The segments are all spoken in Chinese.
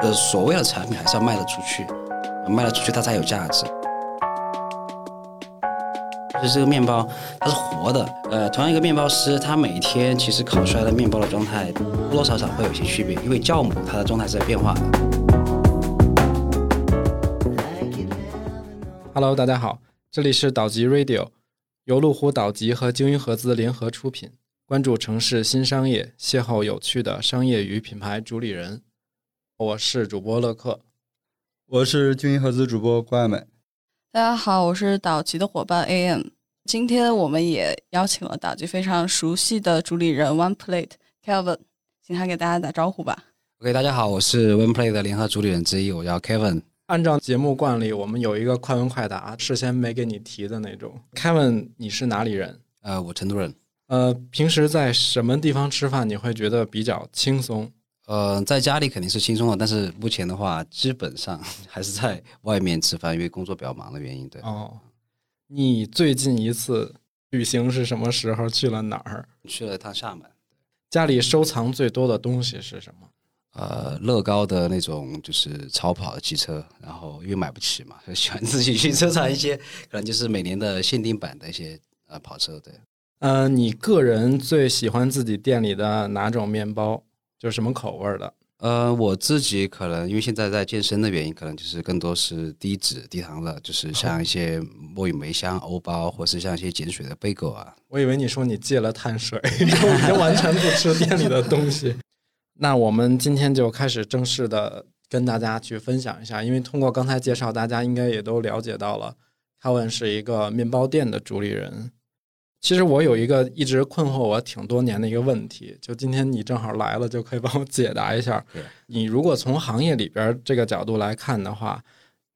呃，所谓的产品还是要卖得出去，卖得出去它才有价值。就是这个面包，它是活的。呃，同样一个面包师，他每天其实烤出来的面包的状态多多少少会有些区别，因为酵母它的状态是在变化的。Hello，大家好，这里是岛集 Radio，由路虎岛集和精英合资联合出品，关注城市新商业，邂逅有趣的商业与品牌主理人。我是主播乐克，我是精英合资主播郭爱美。大家好，我是岛集的伙伴 AM。今天我们也邀请了岛集非常熟悉的主理人 One Plate Kevin，请他给大家打招呼吧。OK，大家好，我是 One Plate 的联合主理人之一，我叫 Kevin。按照节目惯例，我们有一个快问快答，事先没给你提的那种。Kevin，你是哪里人？呃，我成都人。呃，平时在什么地方吃饭你会觉得比较轻松？呃，在家里肯定是轻松的，但是目前的话，基本上还是在外面吃饭，因为工作比较忙的原因。对，哦，你最近一次旅行是什么时候？去了哪儿？去了趟厦门。家里收藏最多的东西是什么？呃，乐高的那种就是超跑的汽车，然后因为买不起嘛，就喜欢自己去收藏一些，可能就是每年的限定版的一些呃跑车。对，呃，你个人最喜欢自己店里的哪种面包？就是什么口味儿的？呃，我自己可能因为现在在健身的原因，可能就是更多是低脂低糖的，就是像一些墨鱼梅香欧包，或是像一些碱水的贝果啊。我以为你说你戒了碳水，然后已经完全不吃店里的东西。那我们今天就开始正式的跟大家去分享一下，因为通过刚才介绍，大家应该也都了解到了，Kevin 是一个面包店的主理人。其实我有一个一直困惑我挺多年的一个问题，就今天你正好来了，就可以帮我解答一下。你如果从行业里边这个角度来看的话，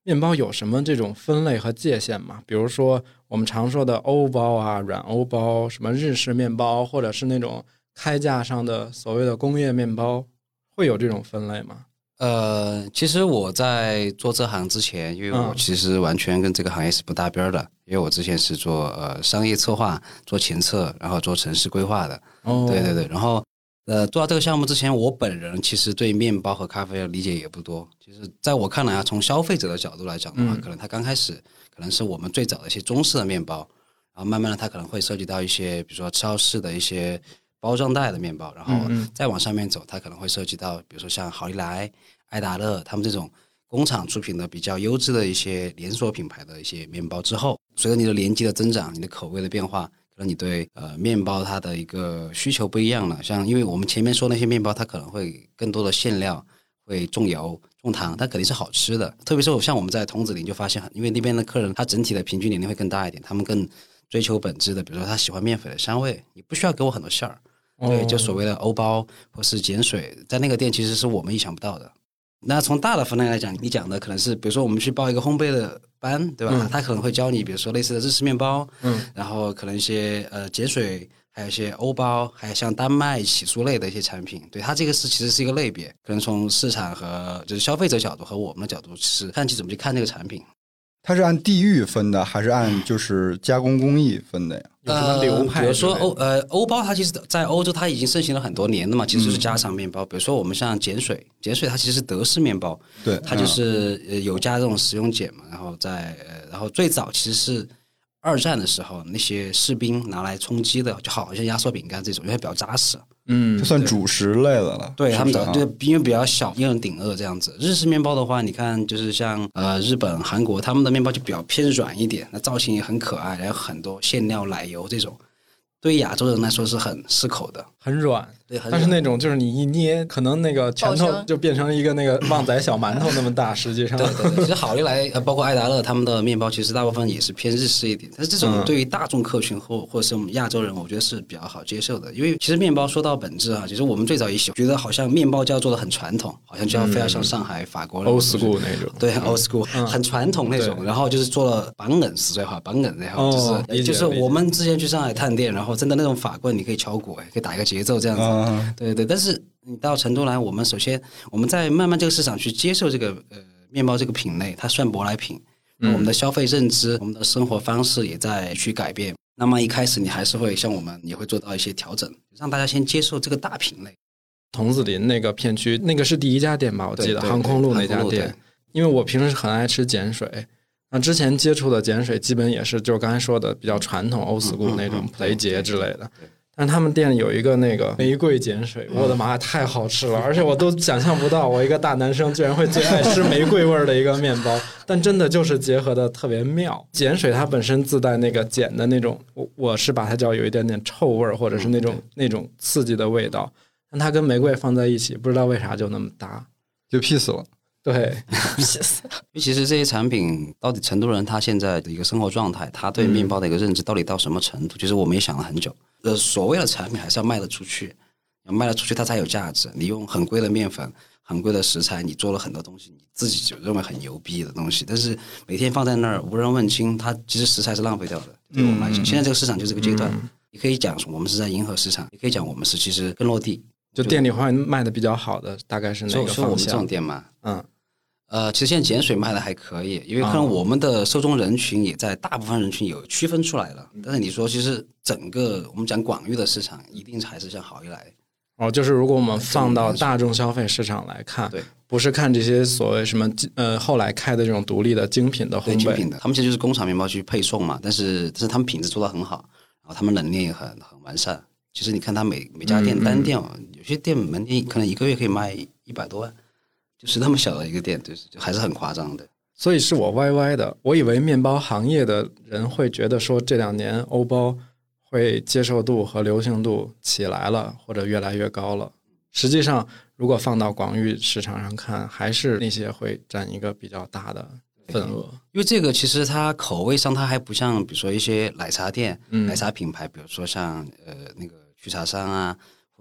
面包有什么这种分类和界限吗？比如说我们常说的欧包啊、软欧包，什么日式面包，或者是那种开架上的所谓的工业面包，会有这种分类吗？呃，其实我在做这行之前，因为我嗯其实完全跟这个行业是不搭边儿的，因为我之前是做呃商业策划、做前测，然后做城市规划的。哦对对对，然后呃，做到这个项目之前，我本人其实对面包和咖啡的理解也不多。其实在我看来啊，从消费者的角度来讲的话，嗯可能他刚开始可能是我们最早的一些中式的面包，然后慢慢的它可能会涉及到一些，比如说超市的一些包装袋的面包，然后再往上面走，它可能会涉及到，比如说像好利来、爱达乐他们这种。工厂出品的比较优质的一些连锁品牌的一些面包之后，随着你的年纪的增长，你的口味的变化，可能你对呃面包它的一个需求不一样了。像因为我们前面说那些面包，它可能会更多的馅料，会重油重糖，它肯定是好吃的。特别是像我们在桐梓林就发现，因为那边的客人他整体的平均年龄会更大一点，他们更追求本质的，比如说他喜欢面粉的香味，你不需要给我很多馅儿。对，就所谓的欧包或是碱水，在那个店其实是我们意想不到的。那从大的分类来讲，你讲的可能是，比如说我们去报一个烘焙的班，对吧？嗯他可能会教你，比如说类似的日式面包，嗯，然后可能一些呃碱水，还有一些欧包，还有像丹麦起酥类的一些产品。对，它这个是其实是一个类别，可能从市场和就是消费者角度和我们的角度，其实看你怎么去看这个产品。它是按地域分的，还是按就是加工工艺分的呀？呃比如说欧呃欧包，它其实在欧洲它已经盛行了很多年了嘛，其实就是家常面包。比如说我们像碱水，碱水它其实是德式面包，对，它就是呃有加这种食用碱嘛，然后在呃然后最早其实是二战的时候那些士兵拿来充饥的，就好像压缩饼干这种，因为比较扎实。嗯就，算主食类的了。对他们的对，因为比较小，一人顶饿这样子。日式面包的话，你看就是像呃日本、韩国，他们的面包就比较偏软一点，那造型也很可爱，然后很多馅料、奶油这种，对于亚洲人来说是很适口的。很软，对，很但是那种就是你一捏，可能那个拳头就变成一个那个旺仔小馒头那么大，实际上对对对，其实好利来呃，包括爱达乐他们的面包，其实大部分也是偏日式一点。但是这种嗯对于大众客群或或者是我们亚洲人，我觉得是比较好接受的。因为其实面包说到本质啊，其实我们最早也喜觉得好像面包就要做的很传统，好像就要非要像上海、法国 old school 那种。对，old school，、嗯很传统那种，然后就是做了绑梗实在话，绑梗然后就是、就是我们之前去上海探店，然后真的那种法棍你可以敲鼓，哎可以打一个节奏这样子，啊，对对，但是你到成都来，我们首先我们在慢慢这个市场去接受这个呃面包这个品类，它算舶来品，那我们的消费认知、我们的生活方式也在去改变。那么一开始你还是会像我们也会做到一些调整，让大家先接受这个大品类。桐梓林那个片区，那个是第一家店吧？我记得航空路那家店。因为我平时很爱吃碱水，那之前接触的碱水基本也是就是刚才说的比较传统欧 school 嗯那种嗯培杰之类的对。但他们店里有一个那个玫瑰碱水，我的妈呀，太好吃了！而且我都想象不到，我一个大男生居然会最爱吃玫瑰味儿的一个面包。但真的就是结合的特别妙。碱水它本身自带那个碱的那种，我我是把它叫有一点点臭味儿，或者是那种、那种刺激的味道。但它跟玫瑰放在一起，不知道为啥就那么搭。就 peace 了。对，因为其实这些产品到底成都人他现在的一个生活状态，他对面包的一个认知到底到什么程度？其实我们也想了很久。呃，所谓的产品还是要卖得出去，要卖得出去它才有价值。你用很贵的面粉、很贵的食材，你做了很多东西，你自己就认为很牛逼的东西，但是每天放在那儿无人问津，它其实食材是浪费掉的。对我们来讲，现在这个市场就这个阶段，你可以讲我们是在迎合市场，也可以讲我们是其实更落地。就店里会卖的比较好的，大概是哪所以个方说我们这种向？店嘛，嗯，呃，其实现在碱水卖的还可以，因为可啊能我们的受众人群也在大部分人群有区分出来了。但是你说，其实整个我们讲广域的市场，一定还是像好一来。哦，就是如果我们放到大众消费市场来看，对，不是看这些所谓什么呃后来开的这种独立的精品的烘焙对精品，的，他们其实就是工厂面包去配送嘛，但是但是他们品质做的很好，然后他们冷链也很很完善。其实你看他每每家店嗯嗯单店，有些店门店可能一个月可以卖一百多万，就是那么小的一个店，就是就还是很夸张的。所以是我歪歪的。我以为面包行业的人会觉得说这两年欧包会接受度和流行度起来了，或者越来越高了。实际上，如果放到广域市场上看，还是那些会占一个比较大的份额。因为这个其实它口味上它还不像，比如说一些奶茶店、嗯奶茶品牌，比如说像呃那个曲茶山啊，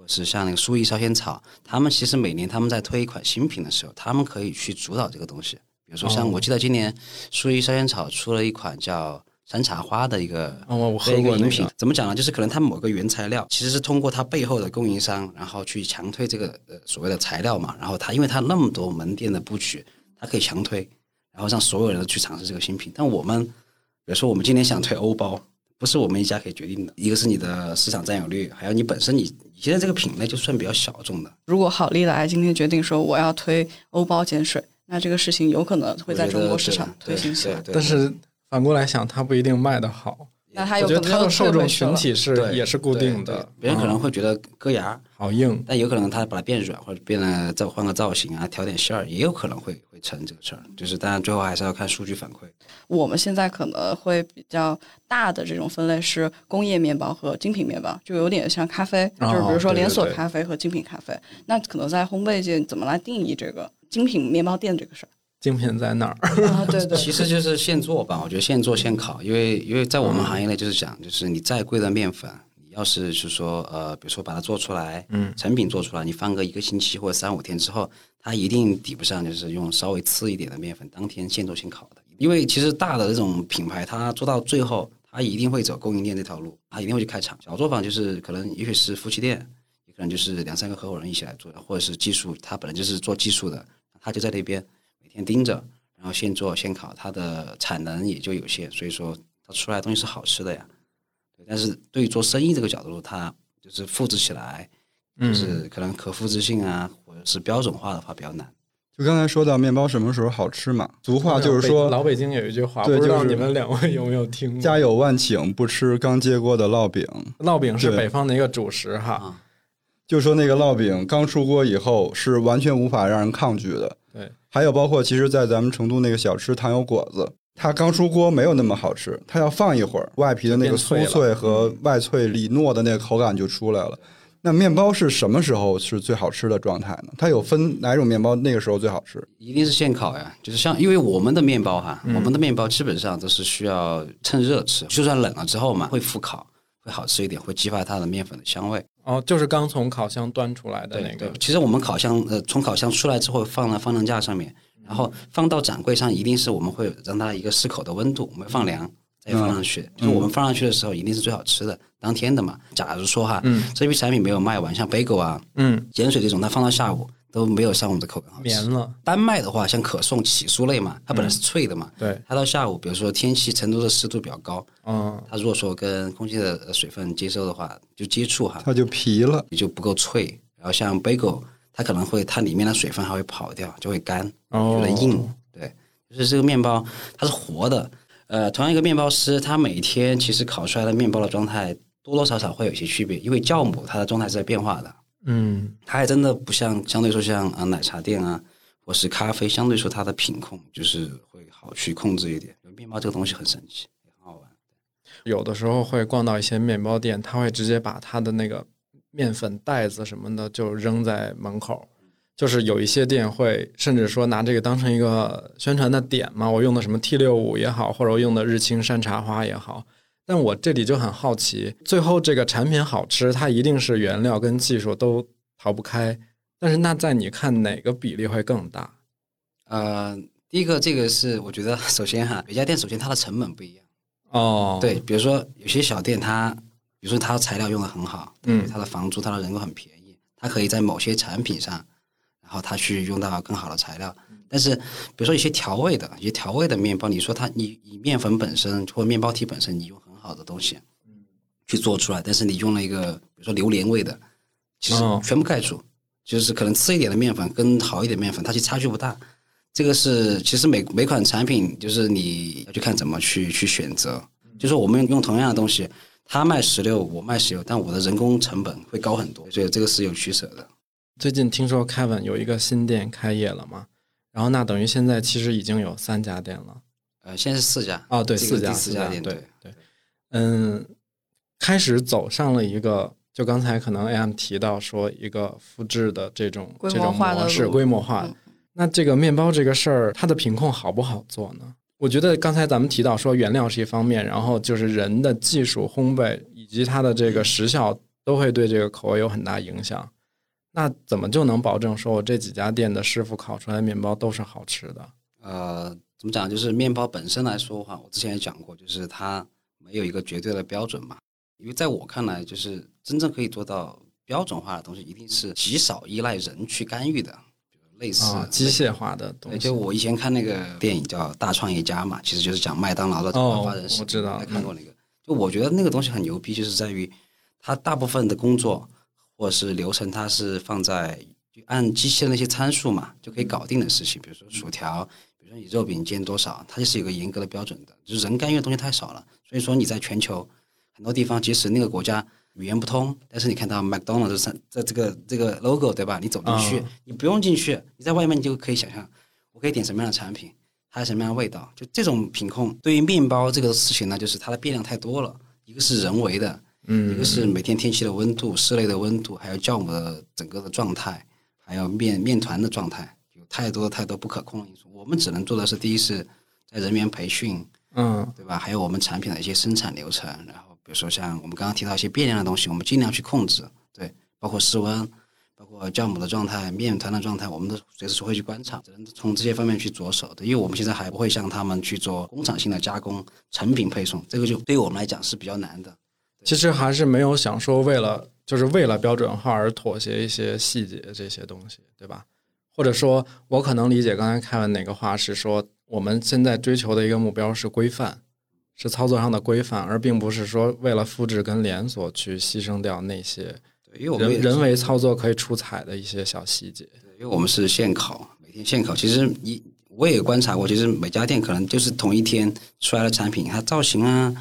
是像那个苏意烧仙草，他们其实每年他们在推一款新品的时候，他们可以去主导这个东西。比如说像哦我记得今年苏意烧仙草出了一款叫山茶花的一个哦，我喝的一个饮过那个，，品怎么讲呢？就是可能它某个原材料其实是通过它背后的供应商，然后去强推这个呃所谓的材料嘛。然后它因为它那么多门店的布局，它可以强推，然后让所有人都去尝试这个新品。但我们比如说我们今年想推欧包，不是我们一家可以决定的。一个是你的市场占有率，还有你本身你你现在这个品类就算比较小众的，如果好利来今天决定说我要推欧包碱水，那这个事情有可能会在中国市场推行起来。但是反过来想，它不一定卖得好。那它我觉得有可能又它的受众群体是对也是固定的，别人可能嗯会觉得割牙，好硬。但有可能他把它变软，或者变了再换个造型啊，调点馅儿，也有可能会会成这个事儿。就是当然最后还是要看数据反馈。我们现在可能会比较大的这种分类是工业面包和精品面包，就有点像咖啡，哦就是比如说连锁咖啡和精品咖啡。那可能在烘焙界怎么来定义这个精品面包店这个事儿？精品在哪儿？啊，对对，其实就是现做吧，我觉得现做现烤，因为因为在我们行业内就是讲，就是你再贵的面粉，你要是是说呃，比如说把它做出来，嗯，成品做出来，你放个一个星期或者三五天之后，它一定抵不上就是用稍微次一点的面粉当天现做现烤的，因为其实大的这种品牌，它做到最后，它一定会走供应链这条路，它一定会去开厂。小作坊就是可能也许是夫妻店，也可能就是两三个合伙人一起来做的，或者是技术，他本来就是做技术的，他就在那边每天盯着。然后现做现烤，它的产能也就有限，所以说它出来的东西是好吃的呀。对，但是对于做生意这个角度，它就是复制起来，嗯就是可能可复制性啊，或者是标准化的话比较难。就刚才说到面包什么时候好吃嘛，俗话就是说老北京有一句话，对不知道就是你们两位有没有听过？家有万顷，不吃刚接锅的烙饼。烙饼是北方的一个主食哈，啊就说那个烙饼刚出锅以后是完全无法让人抗拒的。对，还有包括其实，在咱们成都那个小吃糖油果子，它刚出锅没有那么好吃，它要放一会儿，外皮的那个酥脆和外脆里糯的那个口感就出来了。那面包是什么时候是最好吃的状态呢？它有分哪种面包那个时候最好吃？一定是现烤呀，就是像因为我们的面包哈，嗯我们的面包基本上都是需要趁热吃，就算冷了之后嘛，会复烤，会好吃一点，会激发它的面粉的香味。哦，就是刚从烤箱端出来的那个，其实我们烤箱呃，从烤箱出来之后放到放量架上面，然后放到展柜上，一定是我们会让它一个适口的温度，我们放凉再放上去。就是我们放上去的时候，一定是最好吃的，当天的嘛。假如说哈，嗯这批产品没有卖完，像 bagel 啊、嗯，碱水这种，它放到下午都没有上午的口感好吃。绵了，单卖的话，像可颂、起酥类嘛，它本来是脆的嘛，对，它到下午，比如说天气成都的湿度比较高，嗯，它如果说跟空气的呃水分接收的话，就接触哈，它就皮了。也就不够脆，然后像 bagel，它可能会它里面的水分还会跑掉，就会干，哦觉得硬。对，就是这个面包它是活的。呃，同样一个面包师，他每天其实烤出来的面包的状态多多少少会有一些区别，因为酵母它的状态是在变化的。嗯它还真的不像相对说像啊奶茶店啊，或是咖啡，相对说它的品控就是会好去控制一点。面包这个东西很神奇，也很好玩。有的时候会逛到一些面包店，他会直接把他的那个面粉袋子什么的就扔在门口。就是有一些店会甚至说拿这个当成一个宣传的点嘛，我用的什么 T 六五也好，或者我用的日清山茶花也好。但我这里就很好奇，最后这个产品好吃，它一定是原料跟技术都逃不开。但是那在你看哪个比例会更大？呃，第一个这个是我觉得首先哈，每家店首先它的成本不一样。哦，对，，比如说有些小店它，比如说它材料用的很好，嗯它的房租、它的人工很便宜，它可以在某些产品上，然后它去用到更好的材料。但是比如说一些调味的、一些调味的面包，你说它你你面粉本身或者面包体本身，你用很好的东西去做出来，但是你用了一个比如说榴莲味的，其实哦全部盖住，就是可能次一点的面粉跟好一点面粉，它其实差距不大。这个是其实每每款产品，就是你要去看怎么去去选择。就是我们用同样的东西，他卖十六，我卖十六，但我的人工成本会高很多，所以这个是有取舍的。最近听说 Kevin 有一个新店开业了嘛，然后那等于现在其实已经有三家店了。呃，现在是四家哦，对，四家，四家店，对对，嗯，开始走上了一个，就刚才可能 AM 提到说一个复制的这种这种模式，规模化。嗯那这个面包这个事儿，它的品控好不好做呢？我觉得刚才咱们提到说原料是一方面，然后就是人的技术、烘焙以及它的这个时效都会对这个口味有很大影响。那怎么就能保证说我这几家店的师傅烤出来的面包都是好吃的？呃，怎么讲？就是面包本身来说的话，我之前也讲过，就是它没有一个绝对的标准嘛。因为在我看来，就是真正可以做到标准化的东西，一定是极少依赖人去干预的，比如类似、啊，机械化的东，西。就我以前看那个电影叫《大创业家》嘛，其实就是讲麦当劳的哦发人史。我知道还看过那个。就我觉得那个东西很牛逼，就是在于它大部分的工作或者是流程，它是放在就按机器的那些参数嘛，就可以搞定的事情。比如说薯条，比你肉饼煎多少，它就是有个严格的标准的。就是人干预的东西太少了，所以说你在全球很多地方，即使那个国家语言不通，但是你看到 McDonald 这三这这个这个 logo 对吧？你走进去，嗯你不用进去，你在外面你就可以想象，我可以点什么样的产品，它有什么样的味道。就这种品控，对于面包这个事情呢，就是它的变量太多了。一个是人为的，嗯一个是每天天气的温度、室内的温度，还有酵母的整个的状态，还有面面团的状态，有太多太多不可控的因素。我们只能做的是，第一是在人员培训，嗯对吧？还有我们产品的一些生产流程，然后比如说像我们刚刚提到一些变量的东西，我们尽量去控制，对，包括室温，包括酵母的状态、面团的状态，我们都随时会去观察，只能从这些方面去着手的。因为我们现在还不会像他们去做工厂性的加工、成品配送，这个就对于我们来讲是比较难的。其实还是没有想说为了就是为了标准化而妥协一些细节这些东西，对吧？或者说，我可能理解刚才凯文哪个话是说，我们现在追求的一个目标是规范，是操作上的规范，而并不是说为了复制跟连锁去牺牲掉那些对，因为我们人人为操作可以出彩的一些小细节。因为我们是现烤，每天现烤。其实你我也观察过，其实每家店可能就是同一天出来的产品，它造型啊，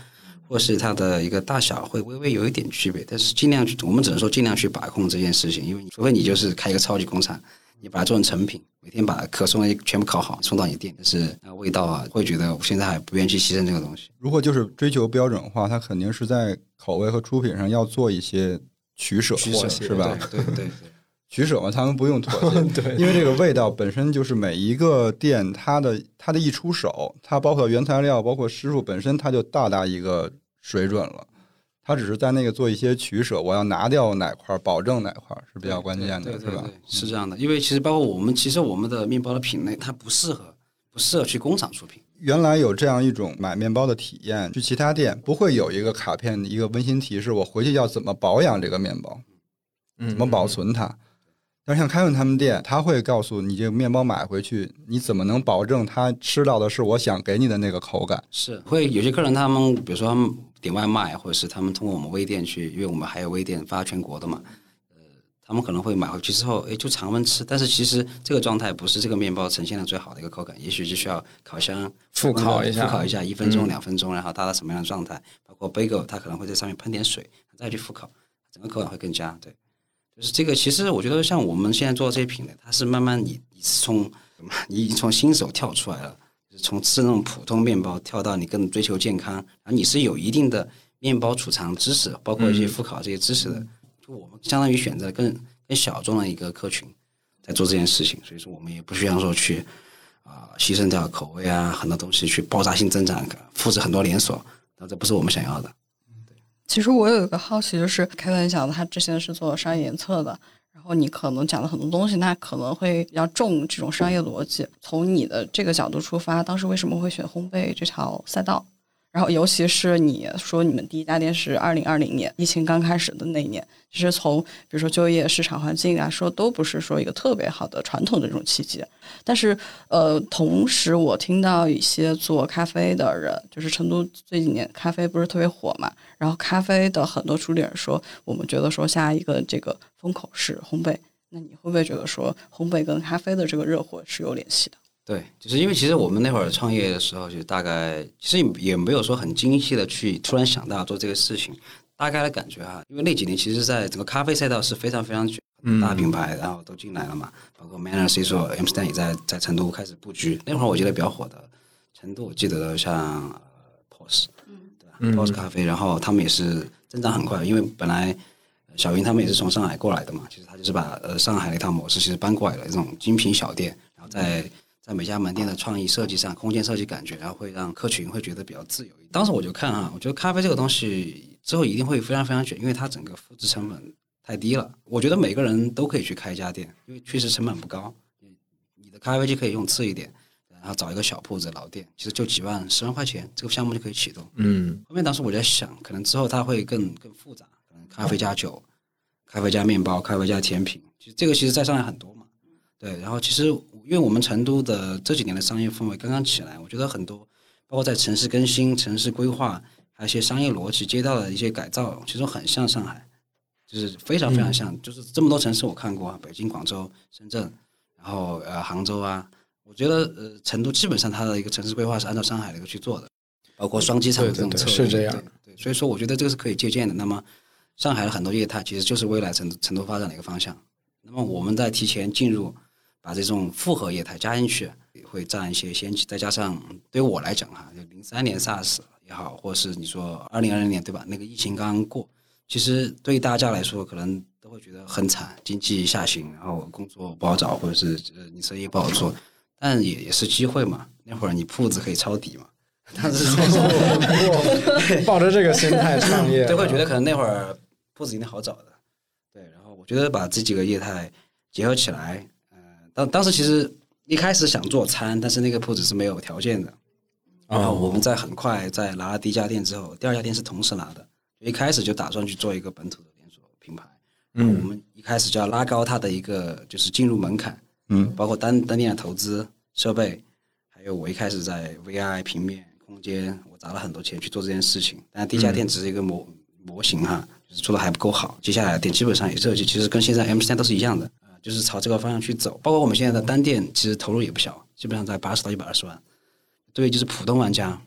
或是它的一个大小会微微有一点区别，但是尽量去，我们只能说尽量去把控这件事情，因为除非你就是开一个超级工厂，你把它做成成品，每天把可送的全部烤好送到你店，但是那味道啊，会觉得我现在还不愿意去牺牲这个东西。如果就是追求标准化，它肯定是在口味和出品上要做一些取舍，取舍是吧？对对对对。取舍嘛，他们不用妥协，对因为这个味道本身就是每一个店它的它的一出手，它包括原材料，包括师傅本身，它就到达一个水准了。它只是在那个做一些取舍，我要拿掉哪块儿，保证哪块儿是比较关键的，对吧对对对？是这样的，因为其实包括我们，其实我们的面包的品类它不适合不适合去工厂出品。原来有这样一种买面包的体验，去其他店不会有一个卡片，一个温馨提示，我回去要怎么保养这个面包，嗯，怎么保存它。但是像开文他们店，他会告诉你，这个面包买回去，你怎么能保证他吃到的是我想给你的那个口感？是会有些客人，他们比如说他们点外卖，或者是他们通过我们微店去，因为我们还有微店发全国的嘛，呃，他们可能会买回去之后，哎，就常温吃。但是其实这个状态不是这个面包呈现的最好的一个口感，也许就需要烤箱复烤一下复烤一下一分钟、嗯两分钟，然后达到什么样的状态。包括 bagel，它可能会在上面喷点水，再去复烤，整个口感会更佳。对，就是这个。其实我觉得像我们现在做这些品类，它是慢慢你你是从 你已经从新手跳出来了，就是从吃那种普通面包跳到你更追求健康，然后你是有一定的面包储藏知识，包括一些复烤这些知识的。就我们相当于选择更更小众的一个客群在做这件事情，所以说我们也不需要说去啊、牺牲掉口味啊很多东西去爆炸性增长，复制很多连锁，那这不是我们想要的。其实我有一个好奇，就是凯文讲的，他之前是做商业研测的，然后你可能讲了很多东西，那可能会比较重这种商业逻辑。从你的这个角度出发，当时为什么会选烘焙这条赛道？然后尤其是你说你们第一家店是二零二零年疫情刚开始的那一年，其实从比如说就业市场环境来说，都不是说一个特别好的传统的这种契机。但是呃，同时我听到一些做咖啡的人，就是成都这几年咖啡不是特别火嘛，然后咖啡的很多主理人说，我们觉得说下一个这个风口是烘焙，那你会不会觉得说烘焙跟咖啡的这个热火是有联系的？对，就是因为其实我们那会儿创业的时候，就大概其实也没有说很精细的去突然想到做这个事情，大概的感觉哈，因为那几年其实在整个咖啡赛道是非常非常卷，大品牌然后都进来了嘛，包括 Manner、C 说 M Stand 也在在成都开始布局。那会儿我记得比较火的，成都我记得像呃 POS，对吧、嗯。P o s 咖啡，然后他们也是增长很快，因为本来呃小云他们也是从上海过来的嘛，其实他就是把呃上海的一套模式其实搬过来了，这种精品小店，然后在在每家门店的创意设计上、空间设计感觉，然后会让客群会觉得比较自由。当时我就看啊，我觉得咖啡这个东西之后一定会非常非常卷，因为它整个复制成本太低了。我觉得每个人都可以去开一家店，因为确实成本不高，你你的咖啡机可以用次一点，然后找一个小铺子老店，其实就几万、十万块钱，这个项目就可以启动。嗯后面当时我在想，可能之后它会更更复杂，可能咖啡加酒，咖啡加面包，咖啡加甜品。其实这个其实在上海很多嘛，对。然后其实因为我们成都的这几年的商业氛围刚刚起来，我觉得很多包括在城市更新、城市规划，还有一些商业逻辑、街道的一些改造，其实很像上海，就是非常非常像。就是这么多城市我看过啊，北京、广州、深圳，然后呃杭州啊，我觉得呃成都基本上它的一个城市规划是按照上海的一个去做的。包括双机场的这种策略，对是这样对。对，所以说我觉得这个是可以借鉴的。那么上海的很多业态其实就是未来成成都发展的一个方向。那么我们在提前进入，把这种复合业态加进去，也会占一些先机。再加上对于我来讲哈，就零三年 SARS 也好，或是你说二零二零年对吧？那个疫情刚刚过，其实对于大家来说可能都会觉得很惨，经济下行，然后工作不好找，或者是呃你生意不好做。但也也是机会嘛，那会儿你铺子可以抄底嘛。但是 抱着这个心态创业，就会觉得可能那会儿铺子一定好找的，对。然后我觉得把这几个业态结合起来，呃，当当时其实一开始想做餐，但是那个铺子是没有条件的。然后我们在很快在拿了第一家店之后，第二家店是同时拿的，一开始就打算去做一个本土的连锁品牌。嗯我们一开始就要拉高它的一个就是进入门槛，嗯，包括单单店的投资、设备，还有我一开始在 VI 平面空间，我砸了很多钱去做这件事情。但第一家店只是一个模、模型哈，就是做的还不够好。接下来的店基本上也设计，其实跟现在 M 三都是一样的，啊、就是朝这个方向去走。包括我们现在的单店，其实投入也不小，基本上在八十到一百二十万。对于就是普通玩家，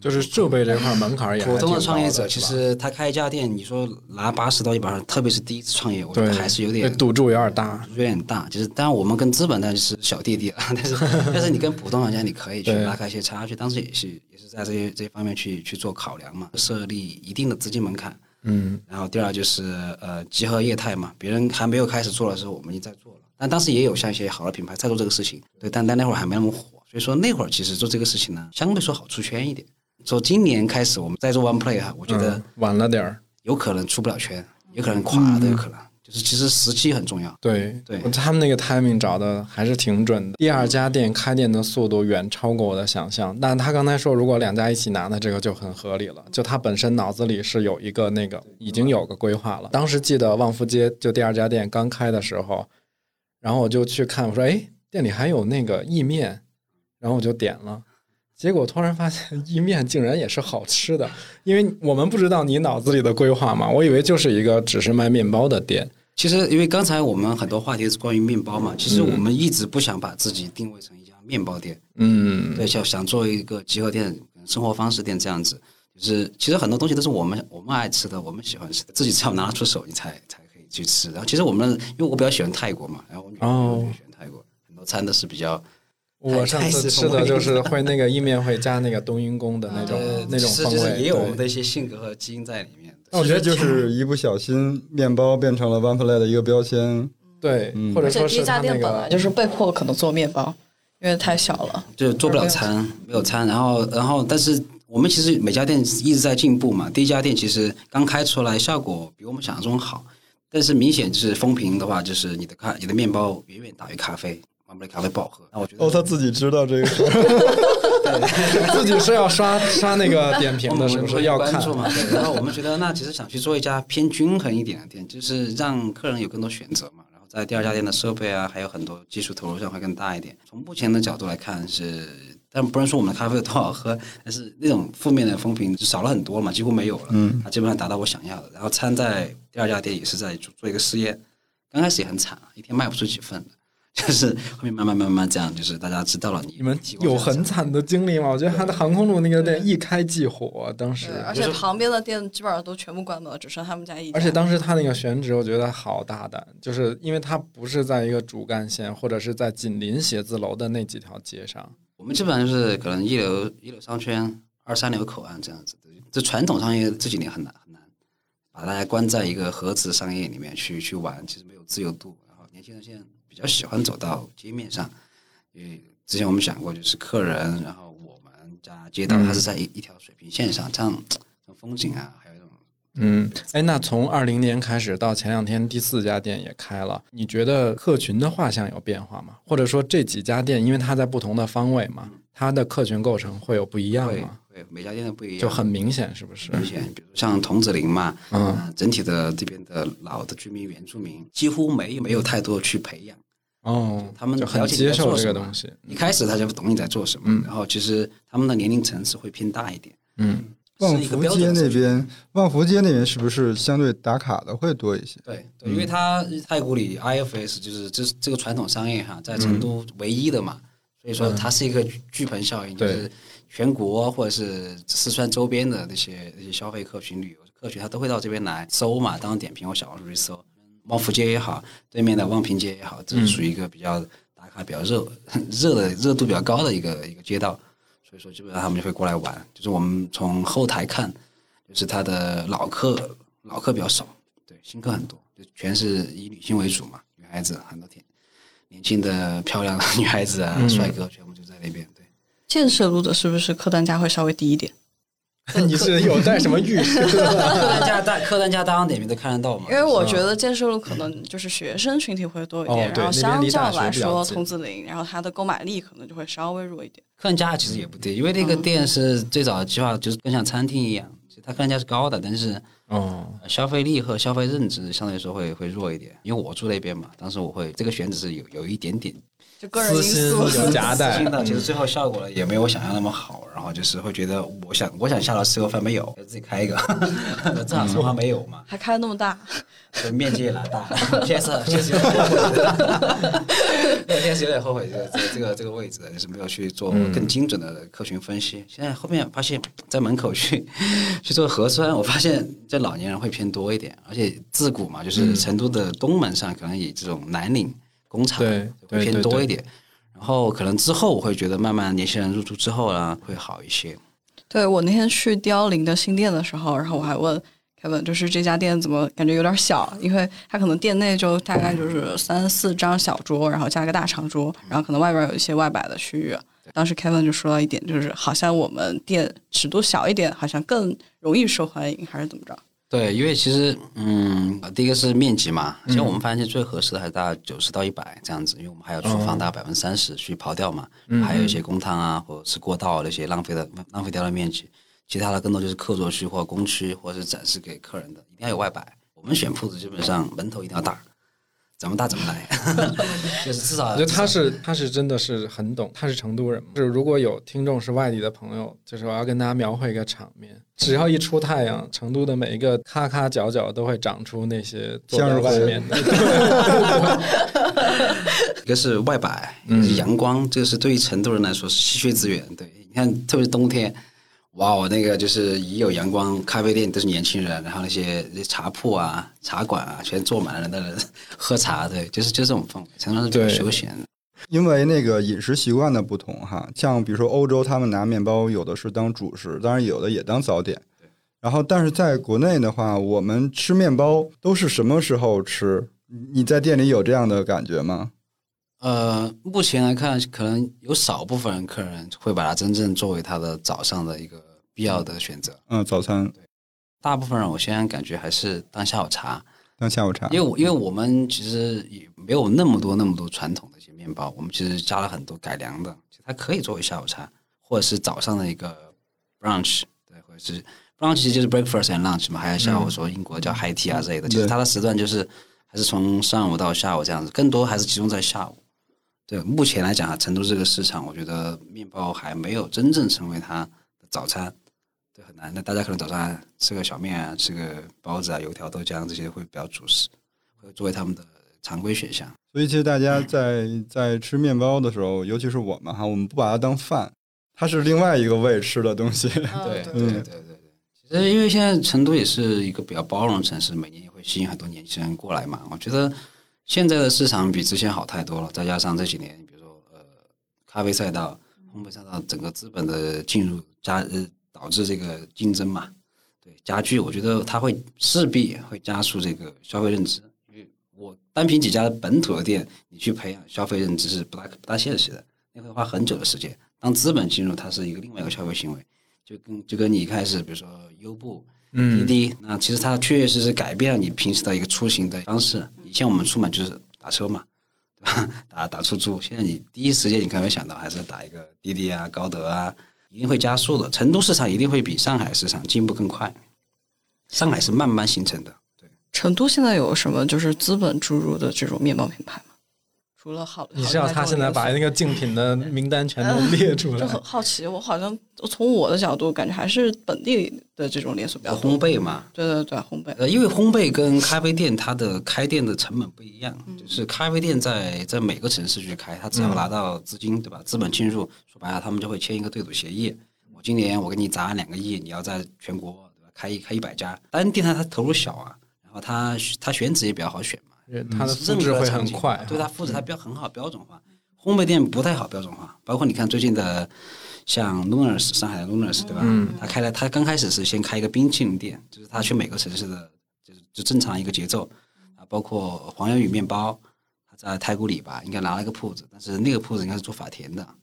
就是设备这块门槛也还普通的创业者，其实他开一家店，你说拿八十到一百二，特别是第一次创业，我觉得还是有点赌注有点大，有点大，就是当然我们跟资本那就是小弟弟了，但是 但是你跟普通玩家你可以去拉开一些差距，当时也是也是在这些这些方面去去做考量嘛，设立一定的资金门槛，嗯。然后第二就是呃集合业态嘛，别人还没有开始做的时候，我们已经在做了，但当时也有像一些好的品牌在做这个事情，对，但但那会儿还没那么火，所以说那会儿其实做这个事情呢，相对说好出圈一点。从今年开始，我们在做 One Play 哈，我觉得嗯晚了点儿，有可能出不了圈，有可能垮都有可能，就是其实时机很重要。对对他们那个 timing 找的还是挺准的。第二家店开店的速度远超过我的想象，但他刚才说如果两家一起拿，那这个就很合理了。就他本身脑子里是有一个那个已经有个规划了。当时记得旺福街就第二家店刚开的时候，然后我就去看，我说哎，店里还有那个意面，然后我就点了。结果突然发现意面竟然也是好吃的，因为我们不知道你脑子里的规划嘛，我以为就是一个只是卖面包的店，其实因为刚才我们很多话题是关于面包嘛，其实我们一直不想把自己定位成一家面包店，嗯，对，想想做一个集合店、生活方式店这样子。就是其实很多东西都是我们我们爱吃的，我们喜欢吃的，自己只要拿得出手，你才才可以去吃。然后其实我们因为我比较喜欢泰国嘛，然后我女朋友哦也喜欢泰国，很多餐都是比较我上次吃的就是会 那个意面会加那个冬阴功的那种、呃那种是就是风味，也有我们的一些性格和基因在里面。那我觉得就是一不小心，面包变成了 One Play 的一个标签。对，嗯或者而且第一家说是它那个店本来就是被迫可能做面包，因为太小了。就做不了餐，没有餐，然后然后但是我们其实每家店一直在进步嘛。第一家店其实刚开出来效果比我们想象中好，但是明显就是风评的话，就是你的咖你的面包远远大于咖啡，完不了咖啡不好喝。那我觉得哦，他自己知道这个。自己是要刷刷那个点评的，我们是不是要看？关注嘛？对，然后我们觉得那其实想去做一家偏均衡一点的店，就是让客人有更多选择嘛。然后在第二家店的设备啊，还有很多技术投入上会更大一点。从目前的角度来看是，但不能说我们的咖啡有多好喝，但是那种负面的风评就少了很多嘛，几乎没有了。嗯，它基本上达到我想要的。然后餐在第二家店也是在做做一个试验，刚开始也很惨，一天卖不出几份的。就是后面慢慢慢慢这样，就是大家知道了你你们有很惨的经历吗？我觉得他的航空路那个店一开即火，当时，，而且旁边的店基本上都全部关门了，只剩他们家一家。而且当时他那个选址，我觉得好大胆，就是因为他不是在一个主干线，或者是在紧邻写字楼的那几条街上。我们基本上就是可能一流一流商圈、二三流口岸这样子的。这传统商业这几年很难很难把大家关在一个盒子商业里面去去玩，其实没有自由度。然后年轻人现在比较喜欢走到街面上，因为之前我们讲过，就是客人，然后我们家街道，它是在一一条水平线上，这样这种风景啊，还有一种嗯，哎，那从二零年开始到前两天第四家店也开了，你觉得客群的画像有变化吗？或者说这几家店，因为它在不同的方位嘛，它的客群构成会有不一样会吗？对每家店都不一样，就很明显，是不是？明显，比如像桐梓林嘛，嗯呃整体的这边的老的居民、原住民几乎没有没有太多去培养。哦，他们很了解你在接受这做什么个东西。一开始他就不懂你在做什么，然后其实他们的年龄层次会偏大一点。嗯，望是一个福街那边，望福街那边是不是相对打卡的会多一些？对对，因为它太古里 IFS 就是这是这个传统商业哈，在成都唯一的嘛，所以说它是一个巨盆效应，就是全国或者是四川周边的那些那些消费客群、旅游客群，他都会到这边来搜嘛，当点评或小红书去搜。望福街也好，对面的望平街也好，这是属于一个比较打卡比较热 热的热度比较高的一个一个街道，所以说基本上他们就会过来玩。就是我们从后台看，就是他的老客老客比较少，对新客很多，就全是以女性为主嘛，女孩子很多天年轻的漂亮的 女孩子啊，帅哥全部就在那边。对，建设路的是不是客单价会稍微低一点？你是有带什么预 设？客单价大，客单价大张点名都看得到吗。因为我觉得建设路可能就是学生群体会多一点，哦然后相较来说，近桐梓林，然后它的购买力可能就会稍微弱一点。客单价其实也不低，因为那个店是最早的计划就是更像餐厅一样，它客单价是高的，但是哦，呃消费力和消费认知相对来说会会弱一点。因为我住那边嘛，当时我会这个选址是有有一点点就个人因私心素，有夹带私心的，其实最后效果呢也没有我想象那么好，然后就是会觉得我想我想下楼吃个饭没有，自己开一个，正好说话没有嘛，还开那么大，对面积也拉大，现在是现在是有点后悔的，对，现在是有点后悔这个这个这个这个位置，就是没有去做更精准的客群分析。现在后面发现，在门口去 去做核酸，我发现这老年人会偏多一点，而且自古嘛，就是成都的东门上可能以这种蓝领工厂会偏多一点。然后可能之后我会觉得，慢慢年轻人入住之后呢，会好一些。对我那天去凋零的新店的时候，然后我还问 Kevin，就是这家店怎么感觉有点小？因为它可能店内就大概就是三四张小桌，然后加一个大长桌，然后可能外边有一些外摆的区域。当时 Kevin 就说了一点，就是好像我们店尺度小一点，好像更容易受欢迎，还是怎么着？对，因为其实，嗯，第一个是面积嘛，其实我们发现最合适的还是大概九十到一百这样子，因为我们还有厨房大概百分之三十去刨掉嘛，还有一些公摊啊或者是过道那些浪费的浪费掉的面积，其他的更多就是客座区或者工区或者是展示给客人的，一定要有外摆。我们选铺子基本上门头一定要大，怎么大怎么来，就是至少我觉得他是他是真的是很懂，他是成都人嘛。就是如果有听众是外地的朋友，就是我要跟大家描绘一个场面：只要一出太阳，成都的每一个咔咔角角都会长出那些坐在外面的。一个是外摆，一个是阳光，这个是对于成都人来说是稀缺资源。对，你看，特别是冬天，哇，我那个就是一有阳光，咖啡店都是年轻人，然后那些那茶铺啊、茶馆啊，全坐满了人的人喝茶，对，就是就这种氛围，常常是比较休闲的。因为那个饮食习惯的不同哈，像比如说欧洲，他们拿面包有的是当主食，当然有的也当早点。然后，但是在国内的话，我们吃面包都是什么时候吃？你在店里有这样的感觉吗？呃，目前来看，可能有少部分人客人会把它真正作为他的早上的一个必要的选择，嗯，早餐对大部分人我现在感觉还是当下午茶。当下午茶。因为我因为我们其实也没有那么多那么多传统的一些面包，我们其实加了很多改良的，其实它可以作为下午茶，或者是早上的一个 brunch，对，或者是 brunch 其实就是 breakfast and lunch 嘛，还有像我说英国叫 high tea 啊之类的，其实它的时段就是还是从上午到下午这样子，更多还是集中在下午。对，目前来讲啊，成都这个市场，我觉得面包还没有真正成为它的早餐。对，很难。那大家可能早上吃个小面啊，吃个包子啊、油条、豆浆这些会比较主食，会作为他们的常规选项。所以其实大家在在吃面包的时候，尤其是我们哈，我们不把它当饭，它是另外一个胃吃的东西。对对对对对对。其实因为现在成都也是一个比较包容的城市，每年也会吸引很多年轻人过来嘛。我觉得现在的市场比之前好太多了，再加上这几年，比如说呃，咖啡赛道、烘焙赛道整个资本的进入加呃，导致这个竞争嘛，对加剧，我觉得它会势必会加速这个消费认知。因为我单凭几家本土的店，你去培养消费认知是不大不大现实的，那会花很久的时间。当资本进入，它是一个另外一个消费行为。就跟就跟你一开始，比如说优步、滴滴，那其实它确确实实改变了你平时的一个出行的方式。以前我们出门就是打车嘛，对吧？打打出租，现在你第一时间你可能会想到还是打一个滴滴啊、高德啊，一定会加速的。成都市场一定会比上海市场进步更快，上海是慢慢形成的。对，成都现在有什么就是资本注入的这种面包品牌吗？除了好，你知道他现在把那个竞品的名单全都列出来就很，好奇，我好像从我的角度感觉还是本地的这种连锁比较多烘。焙嘛，对对对，烘焙。呃，因为烘焙跟咖啡店它的开店的成本不一样，就是咖啡店在在每个城市去开，它只要拿到资金，对吧？资本进入，说白了，他们就会签一个对赌协议。我今年我给你砸两个亿，你要在全国对吧开一开一百家，单店它它投入小啊，然后它它选址也比较好选嘛，它的复制会很快。对它复制它标很好标准化。烘焙店不太好标准化，包括你看最近的像 Lunars 上海的 Lunars 对吧？嗯他开了，他刚开始是先开一个冰淇淋店，就是他去每个城市的，就是就正常一个节奏啊，包括黄油与面包，他在太古里吧，应该拿了一个铺子，但是那个铺子应该是做法甜的，啊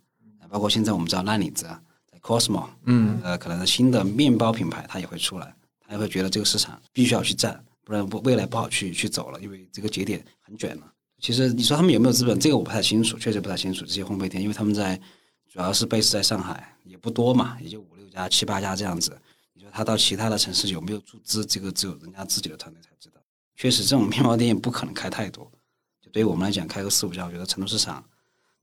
包括现在我们知道烂李子啊，在 Cosmo，嗯，呃，可能新的面包品牌它也会出来，他也会觉得这个市场必须要去占，不然未未来不好去去走了，因为这个节点很卷了。其实你说他们有没有资本，这个我不太清楚，确实不太清楚这些烘焙店，因为他们在主要是 base 在上海，也不多嘛，也就五六家、七八家这样子。你说他到其他的城市有没有注资，这个只有人家自己的团队才知道。确实，这种面包店也不可能开太多，就对于我们来讲，开个四五家，我觉得成都市场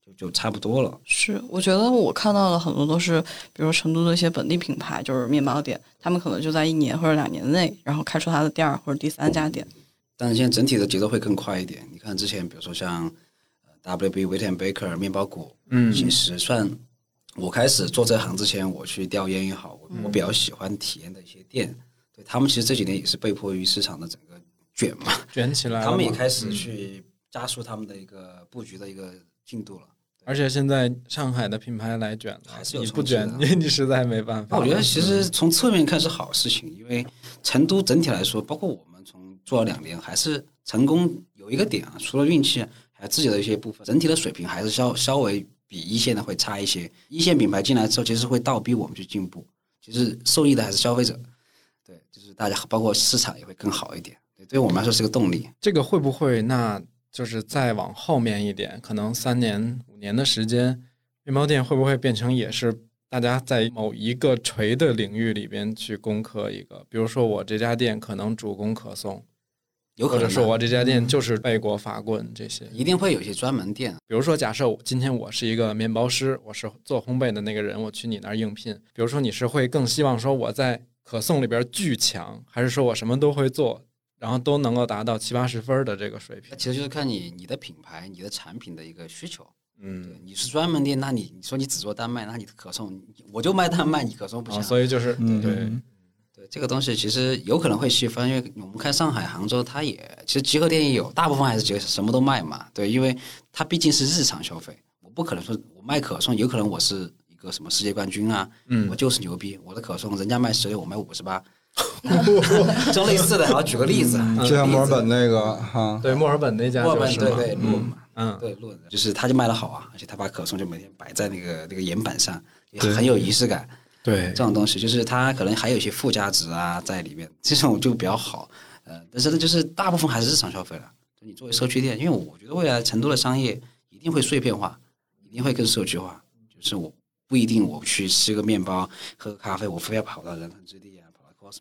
就就差不多了。是，我觉得我看到的很多都是，比如成都的一些本地品牌，就是面包店，他们可能就在一年或者两年内，然后开出它的第二或者第三家店。但是现在整体的节奏会更快一点。你看之前，比如说像呃 WB Wait and Baker 面包谷，嗯其实算我开始做这行之前，我去调研也好，我我比较喜欢体验的一些店，对他们其实这几年也是被迫于市场的整个卷嘛，卷起来。他们也开始嗯去加速他们的一个布局的一个进度了。而且现在上海的品牌来卷了还是，有你不卷的你 你实在没办法。我觉得其实从侧面看是好事情，因为成都整体来说，包括我们从做了两年，还是成功有一个点啊，除了运气，还有自己的一些部分，整体的水平还是稍稍微比一线的会差一些。一线品牌进来之后，其实会倒逼我们去进步，其实受益的还是消费者，对，就是大家包括市场也会更好一点，对，我们来说是个动力。这个会不会那就是再往后面一点，可能三年五年的时间，面包店会不会变成也是大家在某一个垂的领域里边去攻克一个？比如说我这家店可能主攻可颂，有可能的或者说我这家店就是贝果、法棍这些。一定会有些专门店，比如说，假设我今天我是一个面包师，我是做烘焙的那个人，我去你那儿应聘。比如说，你是会更希望说我在可颂里边巨强，还是说我什么都会做，然后都能够达到七八十分的这个水平？其实就是看你你的品牌、你的产品的一个需求。嗯，，你是专门店，那你你说你只做单卖，那你的可送我就卖单卖，你可送不啊，行。所以就是嗯，对，对这个东西其实有可能会细分，因为我们看上海、杭州，它也其实集合店也有，大部分还是觉得什么都卖嘛。对，因为它毕竟是日常消费，我不可能说我卖可颂，有可能我是一个什么世界冠军啊，嗯我就是牛逼，我的可颂人家卖十六，我卖五十八，这种类似的。然后举个例子，嗯就像墨尔本那个哈，对，墨尔本那家墨尔就是嘛本对对嗯，对鹿，就是他就卖的好啊，而且他把可颂就每天摆在那个那个岩板上，也很有仪式感。对这种东西，就是它可能还有一些附加值啊在里面，这种就比较好。呃，但是呢，就是大部分还是日常消费了。就你作为社区店，因为我觉得未来成都的商业一定会碎片化，一定会更社区化。就是我不一定我去吃个面包、喝个咖啡，我非要跑到人恒之地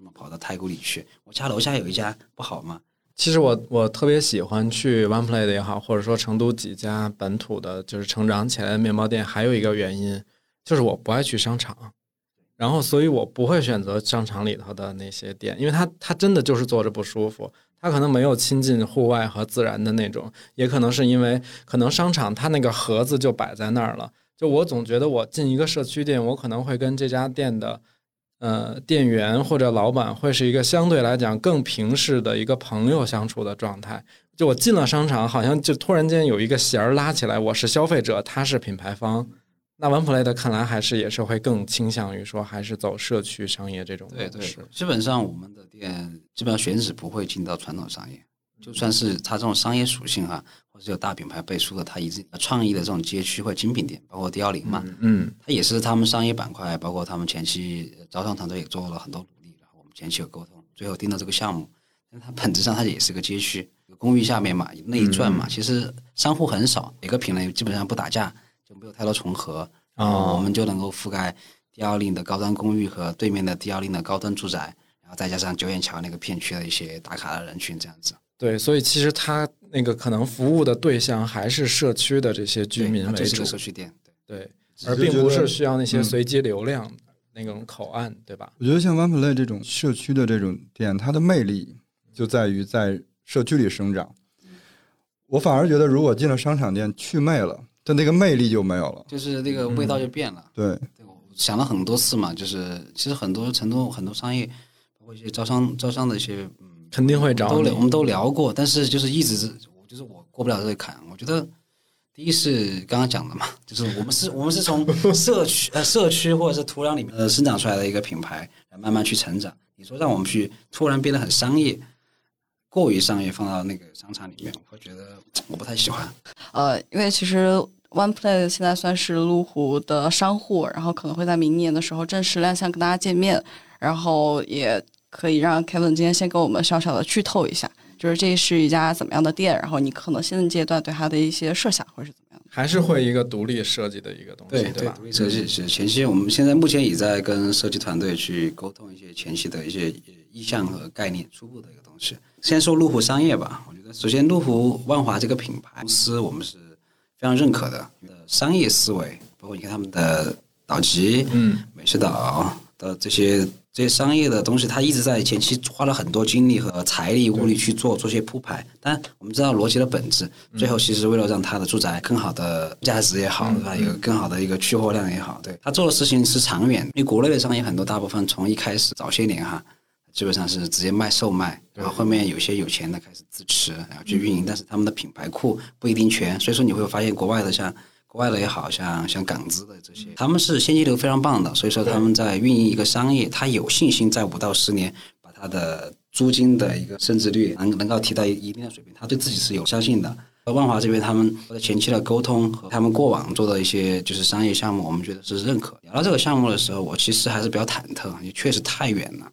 啊，跑到 Cosmo、跑到太古里去。我家楼下有一家不好吗？其实我我特别喜欢去 One Play 的也好，或者说成都几家本土的，就是成长起来的面包店，还有一个原因就是我不爱去商场，然后所以我不会选择商场里头的那些店，因为它它真的就是坐着不舒服，它可能没有亲近户外和自然的那种，也可能是因为可能商场它那个盒子就摆在那儿了，就我总觉得我进一个社区店，我可能会跟这家店的。呃，店员或者老板会是一个相对来讲更平视的一个朋友相处的状态。就我进了商场，好像就突然间有一个弦儿拉起来，我是消费者，他是品牌方。那 OnePlay 的看来还是也是会更倾向于说，还是走社区商业这种对对基本上我们的店基本上选址不会进到传统商业，就算是它这种商业属性哈、或者有大品牌背书的，它一直创意的这种街区或精品店，包括迪奥林嘛，嗯它也是他们商业板块，包括他们前期呃招商团队也做了很多努力，然后我们前期有沟通，最后定到这个项目。但它本质上它也是个街区，公寓下面嘛，那一转嘛，其实商户很少，每个品类基本上不打架，就没有太多重合，然后我们就能够覆盖迪奥林的高端公寓和对面的迪奥林的高端住宅，然后再加上九眼桥那个片区的一些打卡的人群，这样子。对，所以其实他那个可能服务的对象还是社区的这些居民为主就是，社区店。对，对，而并不是需要那些嗯随机流量的那种口岸，对吧？我觉得像 OnePlay 这种社区的这种店，它的魅力就在于在社区里生长。我反而觉得，如果进了商场店去魅了，但那个魅力就没有了。就是那个味道就变了。对，对，我想了很多次嘛，就是其实很多成都很多商业，包括一些招商招商的一些，嗯，肯定会找你都聊我们都聊过，但是就是一直是，我就是我过不了这个坎。我觉得第一是刚刚讲的嘛，就是我们是我们是从社区 呃社区或者是土壤里面呃生长出来的一个品牌，慢慢去成长。你说让我们去突然变得很商业，过于商业放到那个商场里面，我会觉得我不太喜欢。呃，因为其实 OnePlay 现在算是路虎的商户，然后可能会在明年的时候正式亮相跟大家见面，然后也可以让 Kevin 今天先给我们小小的剧透一下，就是这是一家怎么样的店，然后你可能现阶段对它的一些设想会是怎么样的？还是会一个独立设计的一个东西，对吧？独立设计是前期，我们现在目前也在跟设计团队去沟通一些前期的一些意向和概念，初步的一个东西。先说路虎商业吧，我觉得首先路虎万华这个品牌公司，我们是非常认可的，的商业思维，包括你看他们的岛集，嗯，美食岛的这些这些商业的东西，他一直在前期花了很多精力和财力物力去做做些铺排。但我们知道逻辑的本质，最后其实为了让他的住宅更好的价值也好，对吧？有更好的一个去货量也好，对他做的事情是长远。因为国内的商业很多，大部分从一开始早些年哈。基本上是直接卖售卖，然后后面有些有钱的开始自持，然后去运营，但是他们的品牌库不一定全，所以说你会发现国外的像国外的也好像像港资的这些，他们是现金流非常棒的，所以说他们在运营一个商业，他有信心在五到十年把他的租金的一个升值率能能够提到一定的水平，他对自己是有相信的。万华这边他们的前期的沟通和他们过往做的一些就是商业项目，我们觉得是认可。聊到这个项目的时候，我其实还是比较忐忑，也确实太远了。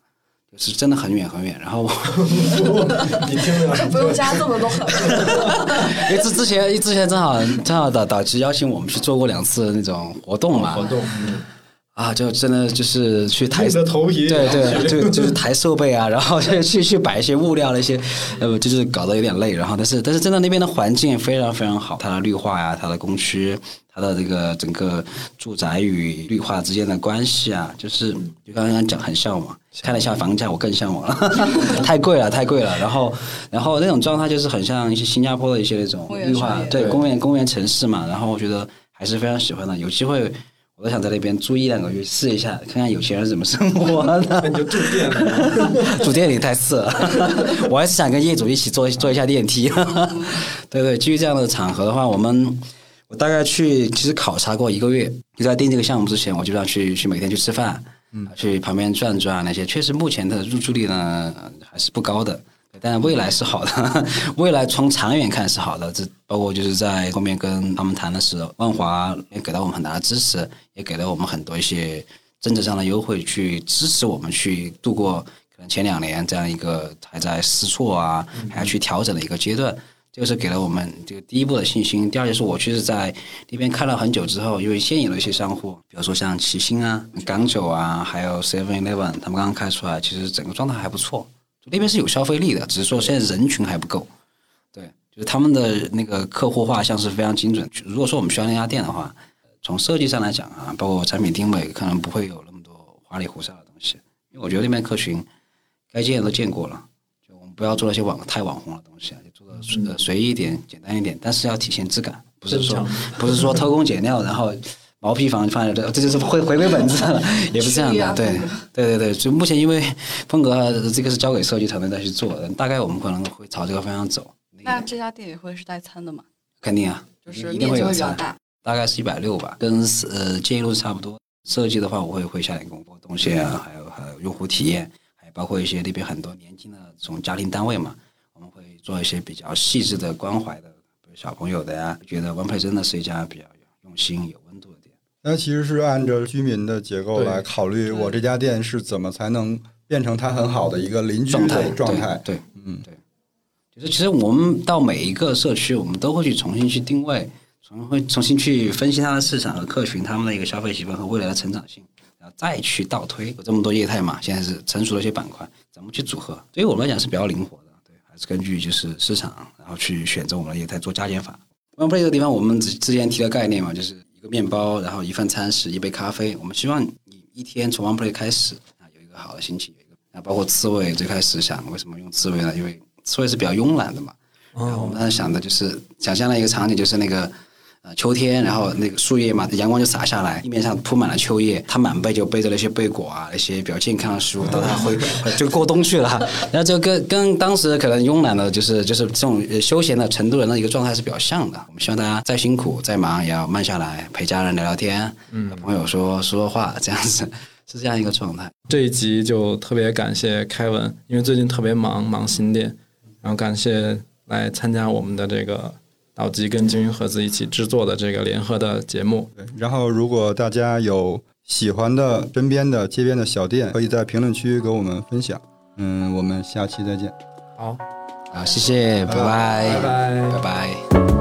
是真的很远很远，然后 你听着，不用加这么多 狠。因为之之前之前正好正好导导师邀请我们去做过两次那种活动嘛，活动，嗯啊啊，就真的就是去抬硬着头皮对对，就 就是抬设备啊，然后就去去摆一些物料那些，呃，就是搞得有点累。然后但是但是真的那边的环境非常非常好，它的绿化呀，它的工区，它的这个整个住宅与绿化之间的关系啊，就是就刚刚讲很向往。看了一下房价，我更向往了，太贵了，太贵了。然后然后那种状态就是很像一些新加坡的一些那种绿化对公园公园城市嘛。然后我觉得还是非常喜欢的，有机会。我都想在那边住一两个月试一下，看看有钱人怎么生活的。那你就住店里。住店里太次了，我还是想跟业主一起坐坐一下电梯。对对，基于这样的场合的话，我们我大概去其实考察过一个月，就在定这个项目之前，我就要去去每天去吃饭，嗯，去旁边转转那些，确实目前的入住率呢呃还是不高的。但未来是好的，未来从长远看是好的。这包括就是在后面跟他们谈的时候，万华也给到我们很大的支持，也给了我们很多一些政治上的优惠，去支持我们去度过可能前两年这样一个还在试错啊，还要去调整的一个阶段。这个是给了我们这个第一步的信心。第二就是我其实在那边看了很久之后，因为现有的一些商户，比如说像齐星啊、港九啊，还有 Seven Eleven，他们刚刚开出来，其实整个状态还不错。就那边是有消费力的，只是说现在人群还不够。对，就是他们的那个客户画像是非常精准。如果说我们需要那家店的话，从设计上来讲啊，包括产品定位，可能不会有那么多花里胡哨的东西。因为我觉得那边客群该见的都见过了，就我们不要做那些网太网红的东西啊，就做的随呃随意一点、简单一点，但是要体现质感，不是说不是说偷工减料，然后毛坯房放在这，这就是回回归本质了，也不是这样的。对对对对，就目前因为风格啊这个是交给设计团队再去做的，大概我们可能会朝这个方向走。那这家店也会是带餐的吗？肯定啊，就是面积比较大。大概是一百六吧，跟呃建议路差不多。设计的话，我会会下点功夫，东西啊，还有还有用户体验，还包括一些那边很多年轻的这种家庭单位嘛，我们会做一些比较细致的关怀的，比如小朋友的呀，觉得 OnePlay 真的是一家比较有用心、有温度的店。那其实是按照居民的结构来考虑，我这家店是怎么才能变成它很好的一个邻居状态的状态。对，对嗯，对，就是其实我们到每一个社区，我们都会去重新去定位，重会重新去分析它的市场和客群，他们的一个消费习惯和未来的成长性，然后再去倒推。有这么多业态嘛，现在是成熟的一些板块，怎么去组合？对于我们来讲是比较灵活的，对，还是根据就是市场，然后去选择我们的业态做加减法。OnePlay 这个地方，我们之之前提的概念嘛，就是一个面包，然后一份餐食，一杯咖啡。我们希望你一天从 OnePlay 开始啊，有一个好的心情，有一个啊，包括刺猬，最开始想为什么用刺猬呢？因为刺猬是比较慵懒的嘛。然后我们当时想的就是想象了一个场景，就是那个呃秋天，然后那个树叶嘛，阳光就洒下来，地面上铺满了秋叶，他满背就背着那些贝果啊，那些比较健康的食物，到他回 就过冬去了。然后就跟跟当时可能慵懒的，就是就是这种呃休闲的成都人的一个状态是比较像的。我们希望大家再辛苦再忙也要慢下来，陪家人聊聊天，和朋友说说说话，这样子是这样一个状态。这一集就特别感谢凯文，因为最近特别忙，忙新店，然后感谢来参加我们的这个岛吉跟金鱼盒子一起制作的这个联合的节目。对。然后，如果大家有喜欢的身边的街边的小店，可以在评论区给我们分享。嗯，我们下期再见。好，好，谢谢，拜拜，拜拜拜拜。